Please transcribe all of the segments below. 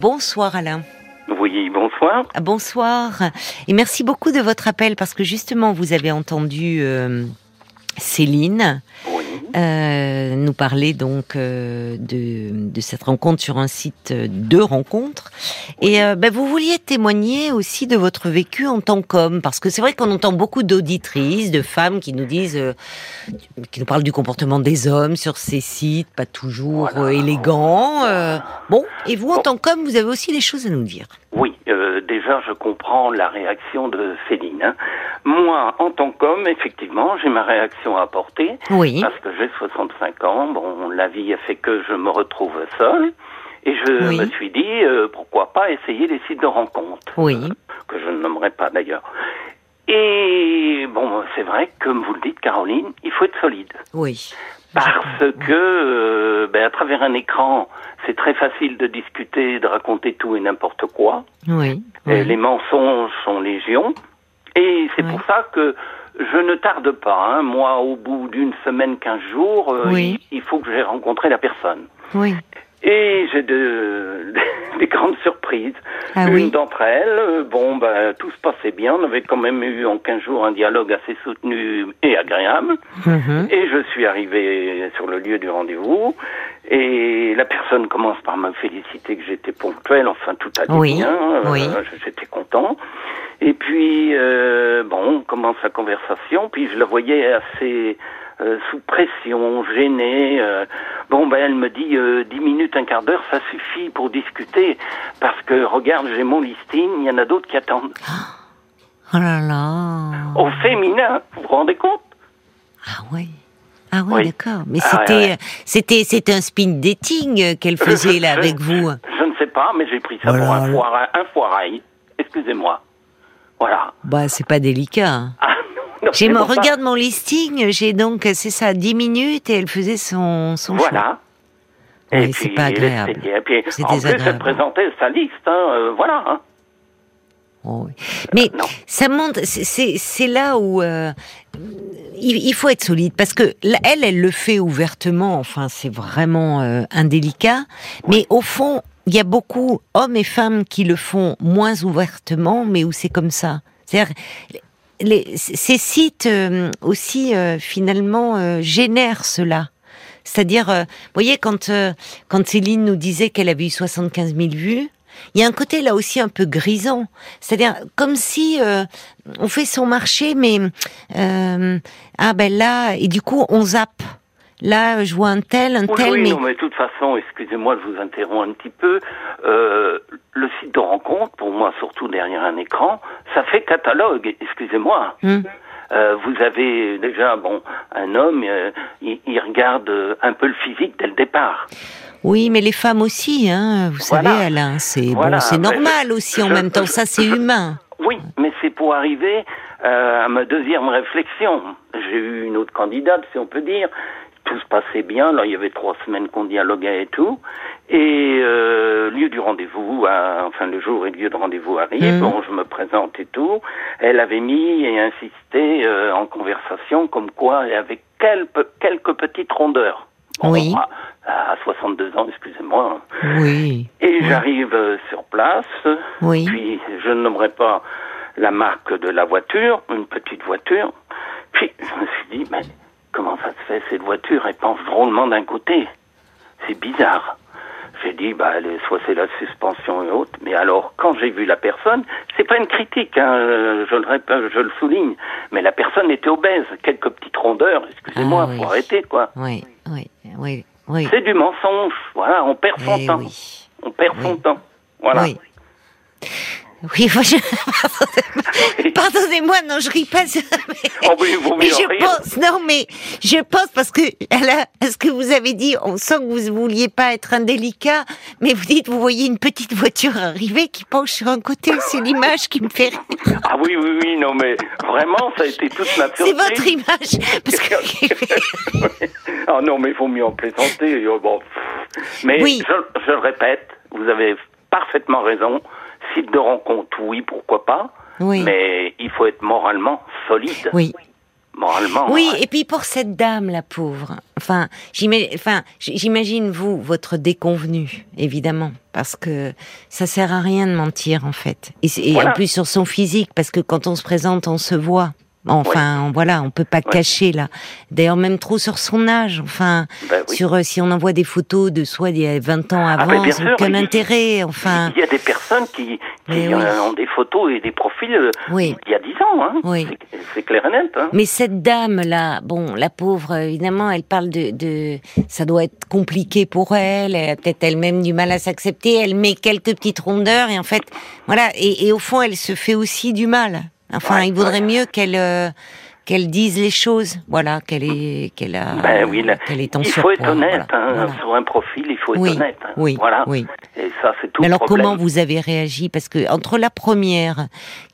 Bonsoir Alain. Oui, bonsoir. Bonsoir. Et merci beaucoup de votre appel parce que justement vous avez entendu euh, Céline. Euh, nous parler donc euh, de, de cette rencontre sur un site de rencontre. Et euh, ben, vous vouliez témoigner aussi de votre vécu en tant qu'homme parce que c'est vrai qu'on entend beaucoup d'auditrices, de femmes qui nous disent, euh, qui nous parlent du comportement des hommes sur ces sites, pas toujours euh, élégants. euh. bon, et vous en tant qu'homme, vous avez aussi des choses à nous dire. Oui, euh, déjà, je comprends la réaction de Céline. hein. Moi, en tant qu'homme, effectivement, j'ai ma réaction à apporter. Oui. Parce que j'ai 65 ans. Bon, la vie a fait que je me retrouve seul. Et je Oui. me suis dit, euh, pourquoi pas essayer les sites de rencontres. Oui. Que je ne nommerai pas d'ailleurs. Et bon, c'est vrai, comme vous le dites, Caroline, il faut être solide. Oui. Parce que, euh, ben, à travers un écran, c'est très facile de discuter, de raconter tout et n'importe quoi. Oui. Les mensonges sont légion. Et c'est Oui. pour ça que je ne tarde pas. hein. Moi, au bout d'une semaine, quinze jours, euh, il faut que j'ai rencontré la personne. Oui. Et j'ai de, des grandes surprises. Ah Une oui. d'entre elles, euh, bon, ben, tout se passait bien. On avait quand même eu en 15 jours un dialogue assez soutenu et agréable. Mhm. Et je suis arrivé sur le lieu du rendez-vous. Et la personne commence par me féliciter que j'étais ponctuel. Enfin, tout allait Oui, bien. euh, oui. J'étais content. Et puis, euh, bon, on commence la conversation. Puis je la voyais assez euh, sous pression, gênée. euh. bon, ben, elle me dit euh, 10 minutes, un quart d'heure, ça suffit pour discuter. Parce que, regarde, j'ai mon listing, il y en a d'autres qui attendent. Oh là là. Au féminin, vous vous rendez compte? Ah oui. Ah oui, Oui. d'accord. Mais Ah c'était, ouais. c'était, c'était un speed dating euh, qu'elle faisait là avec vous. Je ne sais pas, mais j'ai pris ça Oh pour un foirail. Un foirail. Excusez-moi. Voilà. Bah, c'est pas délicat. hein. Non, J'ai mon, ça. regarde mon listing, j'ai donc, c'est ça, 10 minutes et elle faisait son, son choix. Voilà. Oui, c'est pas agréable. Et puis, C'est en plus, elle présentait sa liste. Hein, euh, voilà. hein. Oh oui. Mais non. ça montre, c'est- là où euh, il, il faut être solide parce que elle, elle le fait ouvertement. Enfin, c'est vraiment euh, indélicat. Mais au fond, il y a beaucoup hommes et femmes qui le font moins ouvertement, mais où c'est comme ça. C'est-à-dire, les- ces sites euh, aussi euh, finalement euh, génèrent cela. C'est-à-dire, euh, vous voyez, quand euh, quand Céline nous disait qu'elle avait eu 75 000 vues, il y a un côté là aussi un peu grisant. C'est-à-dire comme si euh, on fait son marché, mais euh, ah ben là et du coup on zappe. Là, je vois un tel, un Oui, tel, oui, mais non, mais de toute façon, excusez-moi, je vous interromps un petit peu. Euh, le site de rencontre, pour moi, surtout derrière un écran, ça fait catalogue. Excusez-moi. Hum. Euh, vous avez déjà, bon, un homme, euh, il, il regarde un peu le physique dès le départ. oui, mais les femmes aussi, hein. Vous savez. Alain, c'est Voilà, bon, c'est mais normal je- aussi en je- même temps. Ça, c'est humain. Oui, mais c'est pour arriver euh, à ma deuxième réflexion. J'ai eu une autre candidate, si on peut dire. Tout se passait bien. Là, il y avait trois semaines qu'on dialoguait et tout. Et euh, lieu du rendez-vous, à- enfin le jour et le lieu de rendez-vous arrive. Mhm. Bon, je me présente et tout. Elle avait mis et insisté euh, en conversation comme quoi elle avait quelques, quelques petites rondeurs. Oui. À, à 62 ans, excusez-moi. Oui. Et j'arrive euh, sur place. Oui. Puis je ne nommerai pas la marque de la voiture, une petite voiture. Puis je me suis dit, mais fait cette voiture Elle pense drôlement d'un côté. C'est bizarre. J'ai dit, bah, soit c'est la suspension et autres. Mais alors, quand j'ai vu la personne, c'est pas une critique, hein, euh, je, le répète, je le souligne. Mais la personne était obèse, quelques petites rondeurs. Excusez-moi, Ah oui. faut arrêter, quoi. Oui, oui, oui, oui. C'est du mensonge. Voilà, on perd son Eh temps. oui. On perd son temps. Voilà. Oui. Je- pardonnez-moi, non, je ris pas. Mais, Oh, vaut mais je rire. pense, non, mais je pense parce que là, ce que vous avez dit, on sent que vous vouliez pas être indélicat, mais vous dites, vous voyez une petite voiture arriver qui penche sur un côté, c'est l'image qui me fait rire. Ah oui, oui, oui, non, mais vraiment, ça a été toute ma C'est votre image. Parce que... Ah non, mais il faut mieux en plaisanter. Oh, bon. Mais Oui. je, je le répète, vous avez parfaitement raison. Site de rencontre, oui, pourquoi pas. Oui. Mais il faut être moralement solide. Oui. Moralement. Oui, ouais. et puis pour cette dame, la pauvre, Enfin, j'imagine, vous votre déconvenu, évidemment, parce que ça sert à rien de mentir en fait. Et, et en plus sur son physique, parce que quand on se présente, on se voit. Enfin, voilà, on peut pas cacher là. D'ailleurs, même trop sur son âge. Enfin, bah sur euh, si on envoie des photos de soi d'il y a 20 ans ah, avant, ah, aucun intérêt. Enfin, il y a des personnes qui, ont des photos et des profils euh, il y a 10 ans. Hein. Oui. C'est clair et net. Hein. Mais cette dame là, bon, la pauvre, évidemment, elle parle de, de ça doit être compliqué pour elle. Elle a peut-être elle-même du mal à s'accepter. Elle met quelques petites rondeurs et en fait, voilà. Et, et au fond, elle se fait aussi du mal. Enfin, il vaudrait mieux qu'elle euh, qu'elle dise les choses, voilà, qu'elle est qu'elle a ben oui, qu'elle est en Il faut être honnête hein, sur un profil, il faut être honnête. Hein. Oui, voilà. Oui. Et ça c'est tout. Mais alors problème. comment vous avez réagi? Parce que entre la première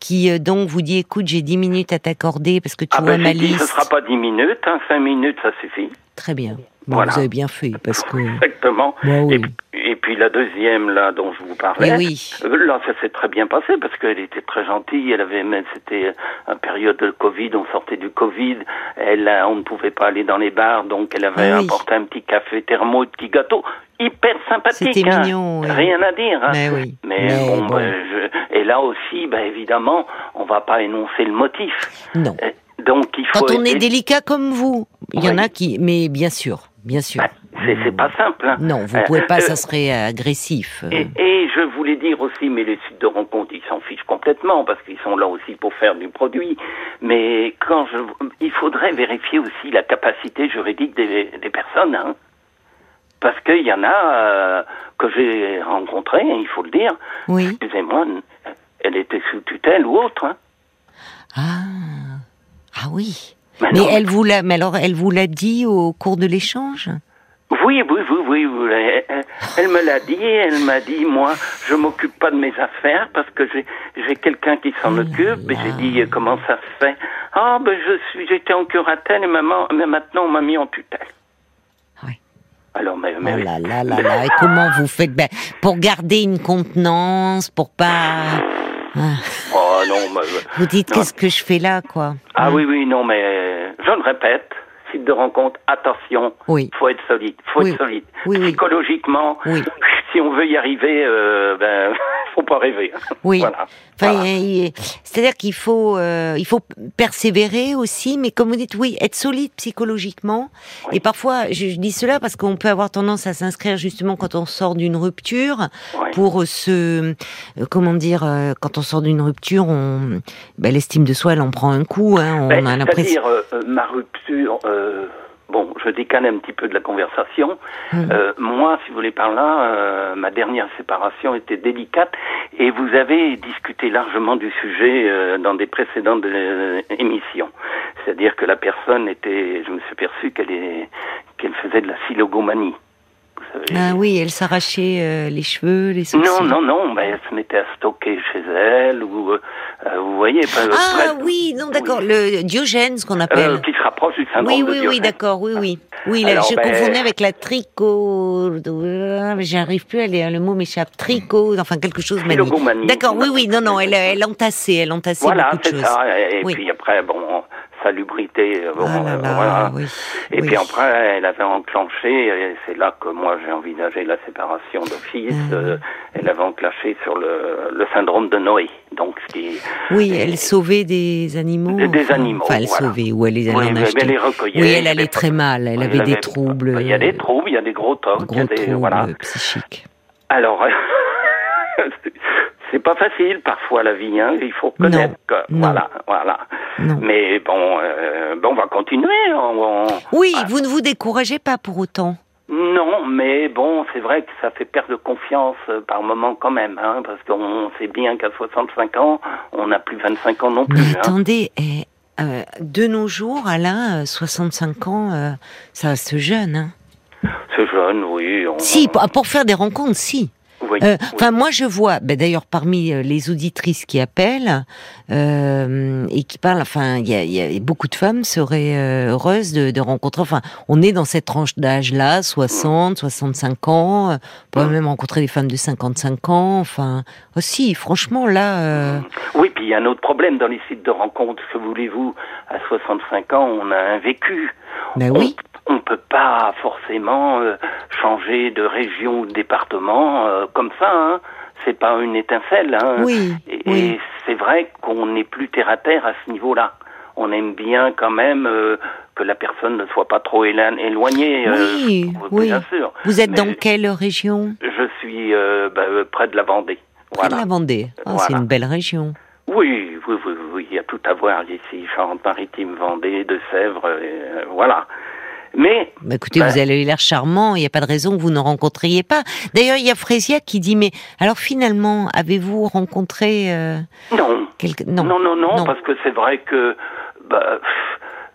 qui euh, donc vous dit écoute j'ai 10 minutes à t'accorder parce que tu ah vois ben, ma liste. Dit, ce sera pas 10 minutes, hein, 5 minutes ça suffit. Très bien. Vous avez bien fait parce que. Exactement. Bah oui. et, puis la deuxième là dont je vous parlais. oui. Euh, là ça s'est très bien passé parce qu'elle était très gentille. Elle avait même c'était une période de Covid. On sortait du Covid. Elle on ne pouvait pas aller dans les bars donc elle avait apporté un petit café thermo, un petit gâteau hyper sympathique. C'était hein. mignon. Rien à dire. Hein. Mais oui. Mais, bon, ben, je... et là aussi, ben, évidemment, on va pas énoncer le motif. Non. Euh, donc il faut. Quand on est délicat comme vous, il y en a qui, mais bien sûr bien sûr. Bah, c'est pas simple. Hein. Non, vous pouvez pas, euh, ça serait agressif. Et, et, je voulais dire aussi, mais les sites de rencontres, ils s'en fichent complètement parce qu'ils sont là aussi pour faire du produit. Mais quand je, il faudrait vérifier aussi la capacité juridique des, des personnes. Hein. Parce qu'il y en a euh, que j'ai rencontrés, il faut le dire. Oui. Excusez-moi, elle était sous tutelle ou autre. Hein. Ah, ah oui. Mais, elle vous l'a, mais alors elle vous l'a dit au cours de l'échange? Oui, oui, oui, oui, Elle, me l'a dit, elle m'a dit, moi, je m'occupe pas de mes affaires parce que j'ai, j'ai quelqu'un qui s'en oh occupe. Et j'ai dit, comment ça se fait? Ah, ben je suis, j'étais en curatelle et maman, mais maintenant on m'a mis en tutelle. Oui. Alors, mais, mais oh là là là là, et comment vous faites? Ben, pour garder une contenance, pour pas ah. Oh non, Vous dites qu'est-ce que je fais là, quoi Ah oui, oui, non, mais je le répète, site de rencontre, attention, oui. faut être solide, faut être solide. Oui, Psychologiquement, si on veut y arriver, euh, ben, faut pas rêver. Oui. Voilà. C'est-à-dire qu'il faut, euh, il faut persévérer aussi, mais comme vous dites, oui, être solide psychologiquement. Et parfois, je, dis cela parce qu'on peut avoir tendance à s'inscrire justement quand on sort d'une rupture pour se, euh, comment dire, euh, quand on sort d'une rupture, on, ben, l'estime de soi, elle en prend un coup. Hein, on ben, a l'impression. C'est-à-dire, ma rupture bon, je décale un petit peu de la conversation. Hmm. Euh, moi, si vous voulez par là, euh, ma dernière séparation était délicate et vous avez discuté largement du sujet euh, dans des précédentes émissions. C'est-à-dire que la personne était, je me suis perçu qu'elle est, qu'elle faisait de la silogomanie. Ah oui, elle s'arrachait euh, les cheveux, les sourcils. Non, non, non, mais elle se mettait à stocker chez elle, ou euh, euh, vous voyez. Pas, ah oui, non, d'accord, le Diogène, ce qu'on appelle. qui se rapproche du syndrome oui, oui, Oui, oui, d'accord, oui, oui. Oui, là, je ben, confondais avec la tricot. J'arrive plus à lire, le mot m'échappe. Tricot, enfin quelque chose. D'accord, oui, oui, non, non, elle, elle entassait, elle entassait voilà, beaucoup de choses. Ça, et puis après, bon, salubrité. Bon, ah voilà. Oui, et puis après, elle avait enclenché, et c'est là que moi j'ai envisagé la séparation d'office, ah euh, elle avait enclenché sur le, le, syndrome de Noé. Donc, ce qui, oui, elle sauvait des animaux. Des, des animaux. Enfin, elle sauvait, ou elle les allait en acheter. Elle les recueillait. Oui, elle allait très mal, elle avait des troubles. Il y a des troubles, il y a des gros tocs. Gros des, troubles voilà. psychiques. Alors, c'est pas facile parfois la vie, hein. Il faut connaître. Voilà, voilà. Mais bon, euh, bon, on va continuer. Oui, vous ne vous découragez pas pour autant. Non, mais bon, c'est vrai que ça fait perdre de confiance euh, par moment quand même, hein, parce qu'on sait bien qu'à 65 ans, on n'a plus 25 ans non plus. Mais hein. attendez, eh, euh, de nos jours, Alain, 65 ans, ça reste jeune. Hein. C'est jeune, oui. Si, pour faire des rencontres, si. Euh, enfin, moi, je vois, ben, d'ailleurs, parmi euh, les auditrices qui appellent euh, et qui parlent, enfin, il y a, y a, beaucoup de femmes seraient heureuses de, de, rencontrer. Enfin, on est dans cette tranche d'âge-là, 60, 65 ans. On peut même rencontrer des femmes de 55 ans. Enfin, aussi, franchement, là. Oui, puis il y a un autre problème dans les sites de rencontres. Que voulez-vous À 65 ans, on a un vécu. Ben oui. On peut pas forcément euh, changer de région ou de département euh, comme ça. Hein. C'est pas une étincelle. Hein. Oui, Et, oui. et c'est vrai qu'on n'est plus terre à terre à ce niveau-là. On aime bien quand même euh, que la personne ne soit pas trop éloignée. Oui, oui. Bien sûr. Vous êtes dans quelle région? Je suis bah, près de la Vendée. Près de la Vendée. Ah, C'est une belle région. Oui, oui, oui, oui, il y a tout à voir ici, Charente-Maritime, Vendée, de Sèvres, euh, voilà. Mais Bah, écoutez, Ben- vous avez l'air charmant, il n'y a pas de raison que vous ne rencontriez pas. D'ailleurs, il y a Frésia qui dit, mais alors finalement, avez-vous rencontré euh, non, non, non, non, parce que c'est vrai que bah,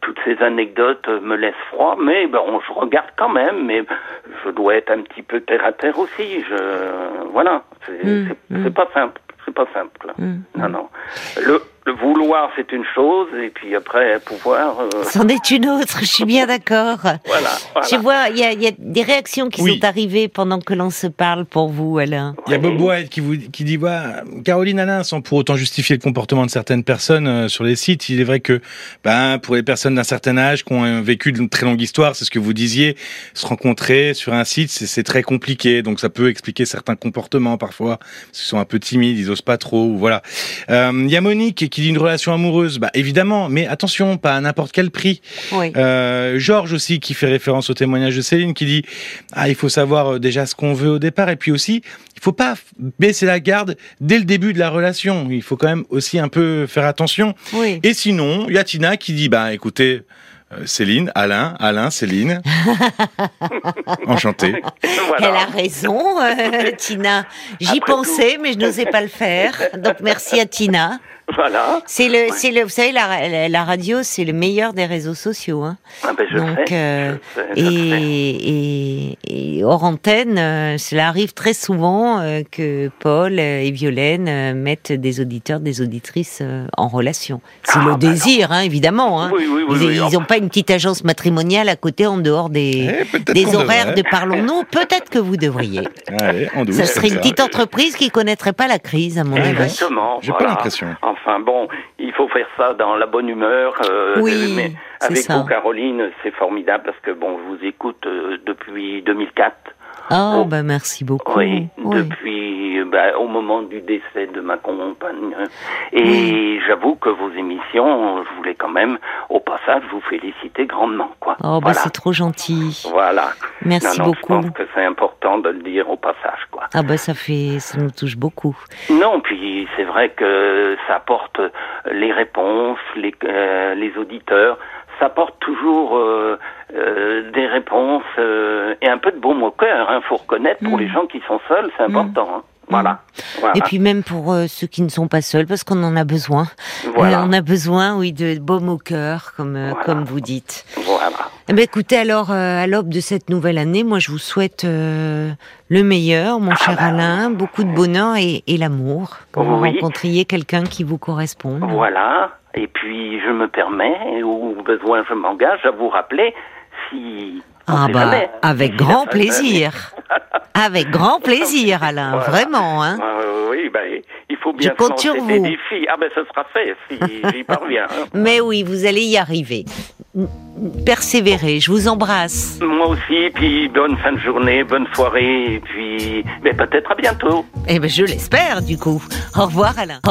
toutes ces anecdotes me laissent froid, mais bah, on, je regarde quand même, mais je dois être un petit peu terre à terre aussi. Je, voilà, c'est Mm, c'est- mm. c'est pas simple, c'est pas simple. Mm, Non, non. Le, le vouloir, c'est une chose, et puis après, pouvoir. euh, C'en est une autre, je suis bien d'accord. voilà, voilà. Je vois, il y a, il y a des réactions qui Oui. sont arrivées pendant que l'on se parle pour vous, Alain. Il y a Bob White qui, vous, qui dit voilà, Caroline Alain, sans pour autant justifier le comportement de certaines personnes euh, sur les sites, il est vrai que ben, pour les personnes d'un certain âge qui ont euh, vécu une très longue histoire, c'est ce que vous disiez, se rencontrer sur un site, c'est très compliqué. Donc ça peut expliquer certains comportements parfois, parce qu'ils sont un peu timides, ils osent pas trop. ou Voilà. Euh, Il y a Monique qui dit une relation amoureuse, bah évidemment, mais attention, pas à n'importe quel prix. Oui. Euh, Georges aussi qui fait référence au témoignage de Céline qui dit ah il faut savoir euh, déjà ce qu'on veut au départ et puis aussi il faut pas baisser la garde dès le début de la relation il faut quand même aussi un peu faire attention Oui. et sinon il y a Tina qui dit bah écoutez euh, Céline Alain Alain Céline enchanté Voilà. Elle a raison, euh, Tina. J'y pensais, mais je n'osais pas le faire. Donc merci à Tina. Voilà. C'est le, c'est le, vous savez, la, la- la radio, c'est le meilleur des réseaux sociaux. Hein. Ah ben, je Donc, sais, euh, je sais, je sais. et, et, et hors antenne, euh, cela arrive très souvent euh, que Paul et Violaine euh, mettent des auditeurs, des auditrices euh, en relation. C'est Ah, le bah désir, hein, évidemment. Hein. Oui, oui, oui, ils oui, n'ont pas une petite agence matrimoniale à côté en dehors des, Eh, des horaires devrait. de Parlons-nous. Peut-être que vous devriez. Allez, en douce Ça serait une ça. petite entreprise qui connaîtrait pas la crise, à mon avis. Exactement. J'ai pas voilà. l'impression. Enfin bon, il faut faire ça dans la bonne humeur. euh, Oui, mais avec ça. vous, Caroline, c'est formidable parce que bon, je vous écoute euh, depuis 2004. Oh, Oh. bah merci beaucoup. Oui, Oui. depuis bah, au moment du décès de ma compagne. Et Oui. j'avoue que vos émissions, je voulais quand même, au passage, vous féliciter grandement, quoi. Oh, bah voilà. c'est trop gentil. Voilà. Merci non, non, beaucoup. Je pense que c'est important de le dire au passage, quoi. Ah bah ça fait, ça nous touche beaucoup. Non, puis c'est vrai que ça apporte les réponses, les, euh, les auditeurs, ça apporte toujours euh, euh, des réponses euh, et un peu de baume au cœur. Il faut reconnaître pour Mm. les gens qui sont seuls, c'est important. hein. Voilà. voilà. Et puis même pour euh, ceux qui ne sont pas seuls, parce qu'on en a besoin. Voilà. Euh, on a besoin, oui, de baume au cœur, comme euh, Voilà. comme vous dites. Voilà. Eh ben, écoutez, alors à l'aube de cette nouvelle année, moi je vous souhaite le meilleur, mon cher bah. Alain, beaucoup de bonheur et, et l'amour. Que vous Oui. rencontriez quelqu'un qui vous corresponde. Voilà. Et puis je me permets, au besoin je m'engage à vous rappeler si. Ah bah jamais. avec Si grand la- plaisir, avec grand plaisir, Alain, Voilà. vraiment, hein. Euh, oui, ben, il faut bien Je compte des vous. défis. Ah ben ce sera fait si j'y parviens. hein. Mais oui, vous allez y arriver. Persévérez, je vous embrasse. Moi aussi, puis bonne fin de journée, bonne soirée, et puis mais peut-être à bientôt. Eh ben, je l'espère, du coup. Au revoir, Alain. Au revoir.